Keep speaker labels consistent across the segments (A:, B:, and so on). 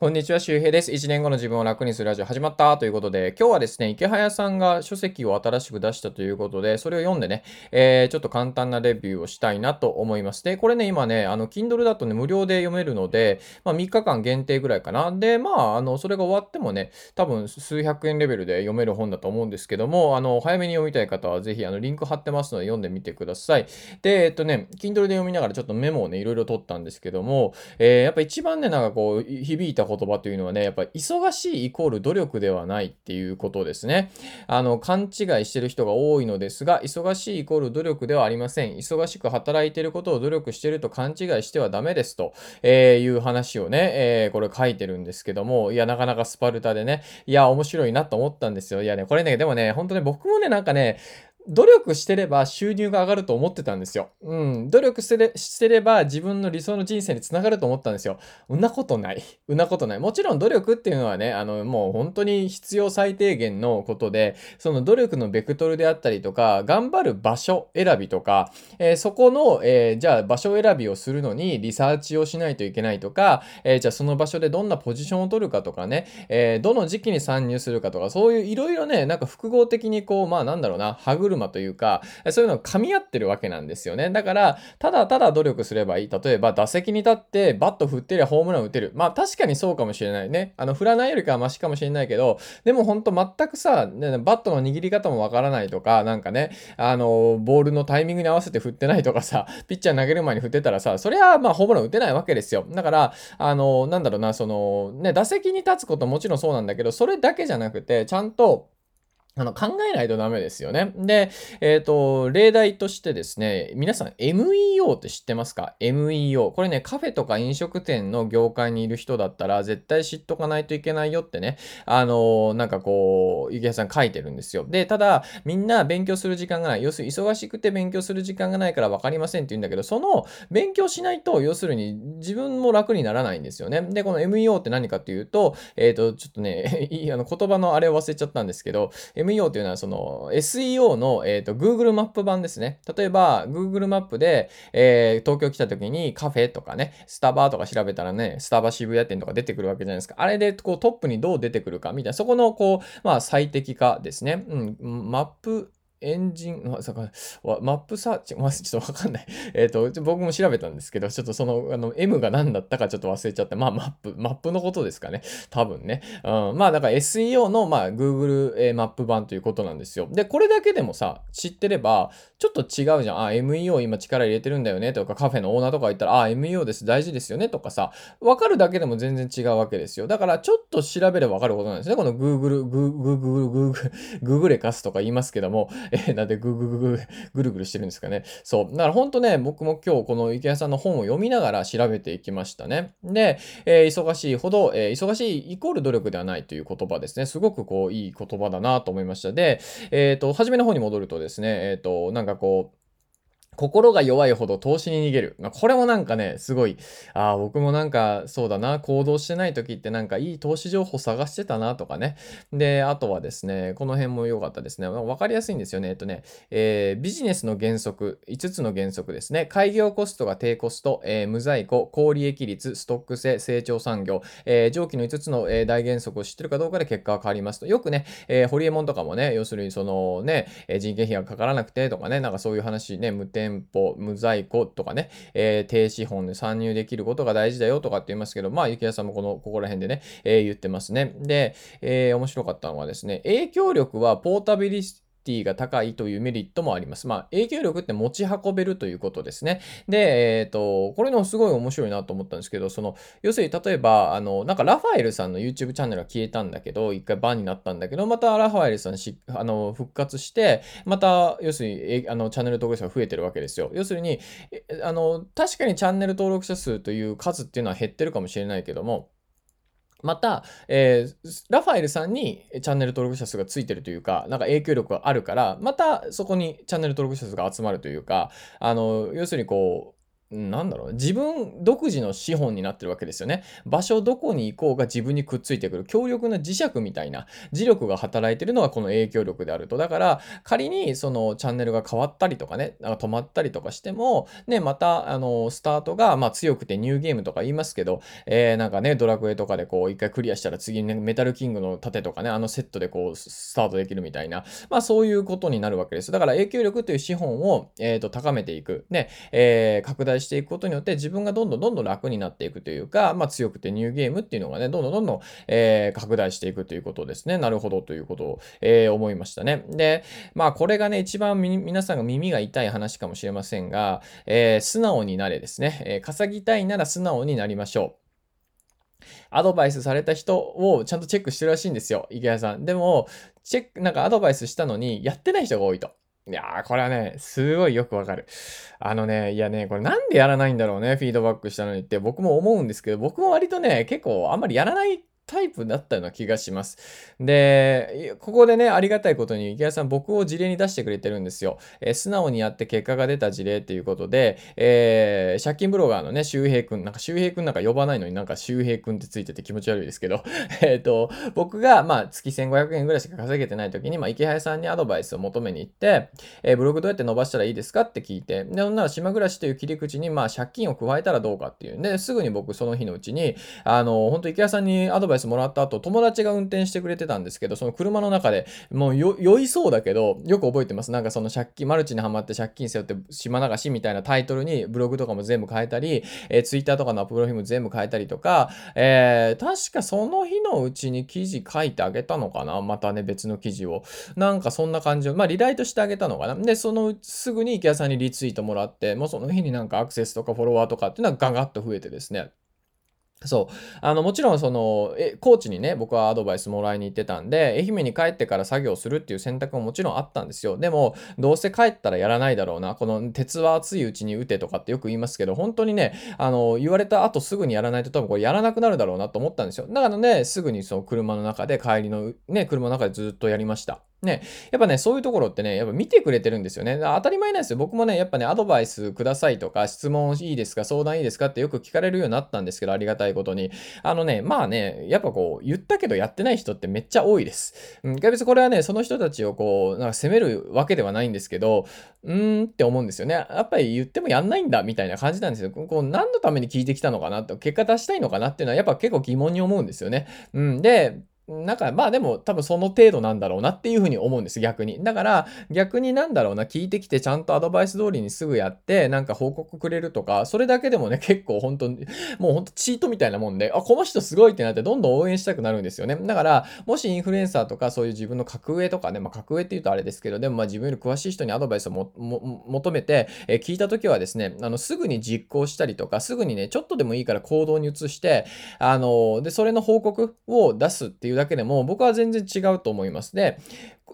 A: こんにちは、周平です。1年後の自分を楽にするラジオ始まったということで、今日はですね、池早さんが書籍を新しく出したということで、それを読んでね、えー、ちょっと簡単なレビューをしたいなと思います。で、これね、今ね、あの、Kindle だとね、無料で読めるので、まあ、3日間限定ぐらいかな。で、まあ、あの、それが終わってもね、多分数百円レベルで読める本だと思うんですけども、あの、早めに読みたい方はぜひ、あの、リンク貼ってますので読んでみてください。で、えっとね、Kindle で読みながらちょっとメモをね、いろいろ取ったんですけども、えー、やっぱ一番ね、なんかこう、響いた言葉というのはね、やっぱ忙しいイコール努力ではないっていうことですね。あの、勘違いしてる人が多いのですが、忙しいイコール努力ではありません。忙しく働いてることを努力してると勘違いしてはダメですと、えー、いう話をね、えー、これ書いてるんですけども、いや、なかなかスパルタでね、いや、面白いなと思ったんですよ。いやね、これね、でもね、本当ね、僕もね、なんかね、努力してれば収入が上がると思ってたんですよ。うん。努力してれしてれば自分の理想の人生につながると思ったんですよ。うんなことない。うんなことない。もちろん努力っていうのはね、あの、もう本当に必要最低限のことで、その努力のベクトルであったりとか、頑張る場所選びとか、えー、そこの、えー、じゃあ場所選びをするのにリサーチをしないといけないとか、えー、じゃあその場所でどんなポジションを取るかとかね、えどの時期に参入するかとか、そういういろいろね、なんか複合的にこう、まあなんだろうな、歯車というか、そういうのが噛み合ってるわけなんですよね。だから、ただただ努力すればいい。例えば、打席に立ってバット振ってりゃホームラン打てる。まあ確かにそうかもしれないね。あの、振らないよりかはマシかもしれないけど、でも本当全くさ、ね、バットの握り方もわからないとか、なんかね、あの、ボールのタイミングに合わせて振ってないとかさ、ピッチャー投げる前に振ってたらさ、そりゃまあホームラン打てないわけですよ。だから、あの、なんだろうな、その、ね、打席に立つこともちろんそうなんだけど、それだけじゃなくて、ちゃんと、あの、考えないとダメですよね。で、えっ、ー、と、例題としてですね、皆さん MEO って知ってますか ?MEO。これね、カフェとか飲食店の業界にいる人だったら、絶対知っとかないといけないよってね、あのー、なんかこう、ゆきやさん書いてるんですよ。で、ただ、みんな勉強する時間がない。要するに、忙しくて勉強する時間がないから分かりませんって言うんだけど、その、勉強しないと、要するに、自分も楽にならないんですよね。で、この MEO って何かっていうと、えっ、ー、と、ちょっとね、いい、あの、言葉のあれを忘れちゃったんですけど、というのはその SEO の、えーと、Google マップ版ですね。例えば Google マップで、えー、東京来た時にカフェとかね、スタバとか調べたらね、スタバ渋谷店とか出てくるわけじゃないですか。あれでこうトップにどう出てくるかみたいな、そこのこう、まあ最適化ですね。うん、マップ、エンジン、まさかマップサーチ、ま、ちょっとわかんない。えっ、ー、と、僕も調べたんですけど、ちょっとその、あの、M が何だったかちょっと忘れちゃって、まあ、マップ、マップのことですかね。多分ね。うん、まあ、だから SEO の、まあ、Google、え、マップ版ということなんですよ。で、これだけでもさ、知ってれば、ちょっと違うじゃん。あ、MEO 今力入れてるんだよねとか、カフェのオーナーとか言ったら、あ、MEO です、大事ですよねとかさ、わかるだけでも全然違うわけですよ。だから、ちょっと調べればわかることなんですね。この Google、Google、Google、Google レカスとか言いますけども、えー、なんでぐぐぐぐぐるぐるしてるんですかね。そう。だから本当ね、僕も今日この池谷さんの本を読みながら調べていきましたね。で、えー、忙しいほど、えー、忙しいイコール努力ではないという言葉ですね。すごくこう、いい言葉だなと思いました。で、えっ、ー、と、初めの方に戻るとですね、えっ、と、なんかこう、心が弱いほど投資に逃げる。ま、これもなんかね、すごい、ああ、僕もなんか、そうだな、行動してない時ってなんかいい投資情報探してたなとかね。で、あとはですね、この辺も良かったですね。わかりやすいんですよね。えっとね、えー、ビジネスの原則、5つの原則ですね。開業コストが低コスト、えー、無在庫、高利益率、ストック性、成長産業、えー、上記の5つの、え大原則を知ってるかどうかで結果が変わりますと。よくね、えー、ホリエモンとかもね、要するにそのね、人件費がかからなくてとかね、なんかそういう話ね、無添店舗、無在庫とかね、えー、低資本で参入できることが大事だよとかって言いますけど、まあ、ゆきやさんもこの、ここら辺でね、えー、言ってますね。で、えー、面白かったのはですね、影響力はポータビリティが高いというメリットもあります。まあ、影響力って持ち運べるということですね。で、えっ、ー、と、これのすごい面白いなと思ったんですけど、その、要するに例えば、あの、なんかラファエルさんの YouTube チャンネルが消えたんだけど、一回バンになったんだけど、またラファエルさんし、あの、復活して、また、要するに、あの、チャンネル登録者が増えてるわけですよ。要するに、あの、確かにチャンネル登録者数という数っていうのは減ってるかもしれないけども、また、えー、ラファエルさんにチャンネル登録者数がついてるというか、なんか影響力があるから、またそこにチャンネル登録者数が集まるというか、あの、要するにこう、なんだろう、自分独自の資本になってるわけですよね。場所どこに行こうが自分にくっついてくる強力な磁石みたいな磁力が働いてるのがこの影響力であると。だから仮にそのチャンネルが変わったりとかね、なんか止まったりとかしても、ね、またあの、スタートがまあ強くてニューゲームとか言いますけど、えー、なんかね、ドラクエとかでこう一回クリアしたら次にね、メタルキングの盾とかね、あのセットでこうスタートできるみたいな、まあそういうことになるわけです。だから影響力という資本を、えー、と高めていく。ね、えー、拡大していくことによって自分がどんどんどんどん楽になっていくというか、まあ、強くてニューゲームっていうのがね、どんどんどんどん、えー、拡大していくということですね。なるほどということを、えー、思いましたね。で、まあ、これがね、一番皆さんが耳が痛い話かもしれませんが、えー、素直になれですね。えー、稼ぎたいなら素直になりましょう。アドバイスされた人をちゃんとチェックしてるらしいんですよ、池谷さん。でも、チェック、なんかアドバイスしたのに、やってない人が多いと。いやー、これはね、すごいよくわかる。あのね、いやね、これなんでやらないんだろうね、フィードバックしたのにって僕も思うんですけど、僕も割とね、結構あんまりやらないタイプだったような気がします。で、ここでね、ありがたいことに池谷さん僕を事例に出してくれてるんですよ。えー、素直にやって結果が出た事例っていうことで、えー、借金ブロガーのね、周平くん、なんか周平くんなんか呼ばないのになんか周平くんってついてて気持ち悪いですけど、えっと、僕がまあ月1500円ぐらいしか稼げてない時に、まあ池谷さんにアドバイスを求めに行って、えー、ブログどうやって伸ばしたらいいですかって聞いて、で、ほんな島暮らしという切り口にまあ借金を加えたらどうかっていうん。で、すぐに僕その日のうちに、あの、本当池谷さんにアドバイスもらった後、友達が運転してくれてたんですけど、その車の中でもう酔いそうだけど、よく覚えてます。なんかその借金、マルチにはまって借金背負って島流しみたいなタイトルにブログとかも全部変えたり、えー、ツイッターとかのアップロフィーム全部変えたりとか、えー、確かその日のうちに記事書いてあげたのかな？またね、別の記事を。なんかそんな感じを、まあリライトしてあげたのかな？で、そのすぐに池谷さんにリツイートもらって、もうその日になんかアクセスとかフォロワーとかっていうのはガガッと増えてですね。そう。あの、もちろん、その、え、高知にね、僕はアドバイスもらいに行ってたんで、愛媛に帰ってから作業するっていう選択ももちろんあったんですよ。でも、どうせ帰ったらやらないだろうな。この鉄は熱いうちに打てとかってよく言いますけど、本当にね、あの、言われた後すぐにやらないと多分これやらなくなるだろうなと思ったんですよ。だからね、すぐにその車の中で帰りの、ね、車の中でずっとやりました。ね、やっぱね、そういうところってね、やっぱ見てくれてるんですよね。当たり前なんですよ。僕もね、やっぱね、アドバイスくださいとか、質問いいですか、相談いいですかってよく聞かれるようになったんですけど、ありがたいことに。あのね、まあね、やっぱこう、言ったけどやってない人ってめっちゃ多いです。うん、別にこれはね、その人たちをこう、なんか責めるわけではないんですけど、うーんって思うんですよね。やっぱり言ってもやんないんだ、みたいな感じなんですよ。こう、何のために聞いてきたのかなと、結果出したいのかなっていうのは、やっぱ結構疑問に思うんですよね。うん。で、なんか、まあでも多分その程度なんだろうなっていうふうに思うんです、逆に。だから、逆になんだろうな、聞いてきてちゃんとアドバイス通りにすぐやって、なんか報告くれるとか、それだけでもね、結構本当に、もう本当チートみたいなもんで、あ、この人すごいってなってどんどん応援したくなるんですよね。だから、もしインフルエンサーとかそういう自分の格上とかね、まあ格上って言うとあれですけど、でもまあ自分より詳しい人にアドバイスを求めて、え、聞いたときはですね、あの、すぐに実行したりとか、すぐにね、ちょっとでもいいから行動に移して、あの、で、それの報告を出すっていうだけでも、僕は全然違うと思います。で、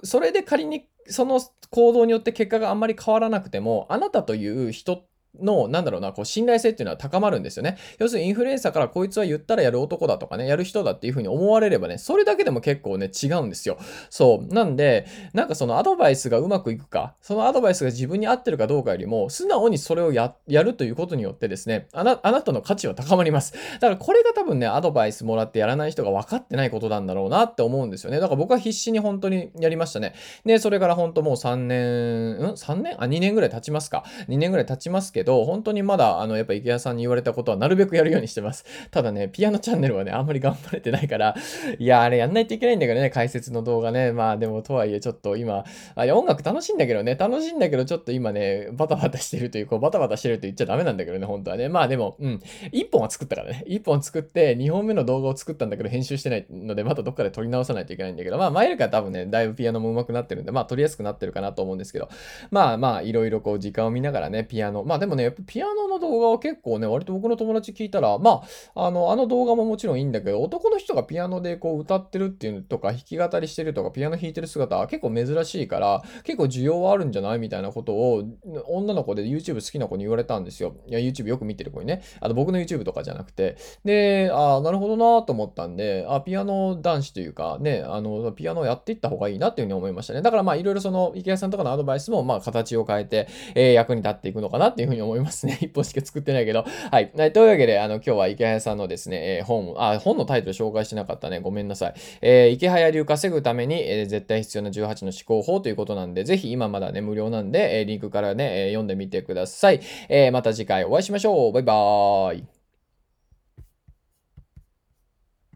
A: それで仮にその行動によって結果があんまり変わらなくても、あなたという人の、なんだろうな、こう、信頼性っていうのは高まるんですよね。要するにインフルエンサーからこいつは言ったらやる男だとかね、やる人だっていう風に思われればね、それだけでも結構ね、違うんですよ。そう。なんで、なんかそのアドバイスがうまくいくか、そのアドバイスが自分に合ってるかどうかよりも、素直にそれをや、やるということによってですね、あな、あなたの価値は高まります。だからこれが多分ね、アドバイスもらってやらない人が分かってないことなんだろうなって思うんですよね。だから僕は必死に本当にやりましたね。で、それから本当もう3年、ん ?3 年？あ、2年ぐらい経ちますか。2年ぐらい経ちますけど、本当にまだあの、やっぱ池谷さんに言われたことはなるべくやるようにしてます。ただね、ピアノチャンネルはね、あんまり頑張れてないから、いや、あれやんないといけないんだけどね、解説の動画ね。まあでも、とはいえ、ちょっと今、あ音楽楽しいんだけどね、楽しいんだけど、ちょっと今ね、バタバタしてるという、こう、バタバタしてるって言っちゃダメなんだけどね、本当はね。まあでも、うん、1本は作ったからね。1本作って、2本目の動画を作ったんだけど、編集してないので、またどっかで撮り直さないといけないんだけど、まあ、前よりか多分ね、だいぶピアノも上手くなってるんで、まあ、撮りやすくなってるかなと思うんですけど、まあまあ、いろいろこう、時間を見ながらね、ピアノ、まあでもでもね、やっぱピアノの動画は結構ね、割と僕の友達聞いたら、まあ、あの、あの動画ももちろんいいんだけど、男の人がピアノでこう歌ってるっていうとか、弾き語りしてるとか、ピアノ弾いてる姿は結構珍しいから、結構需要はあるんじゃないみたいなことを、女の子で YouTube 好きな子に言われたんですよ。いや、YouTube よく見てる子にね。あと僕の YouTube とかじゃなくて。で、ああ、なるほどなと思ったんで、あピアノ男子というか、ね、あの、ピアノをやっていった方がいいなっていうふうに思いましたね。だからまあ、いろいろその、池谷さんとかのアドバイスも、まあ、形を変えて、えー、役に立っていくのかなっていうふうにに思いますね。一本しか作ってないけど。はい。というわけで、あの、今日は池早さんのですね、えー、本、あ、本のタイトル紹介してなかったね。ごめんなさい。えー、池早流稼ぐために、えー、絶対必要な18の思考法ということなんで、ぜひ今まだね、無料なんで、えー、リンクからね、えー、読んでみてください。えー、また次回お会いしましょう。バイバーイ。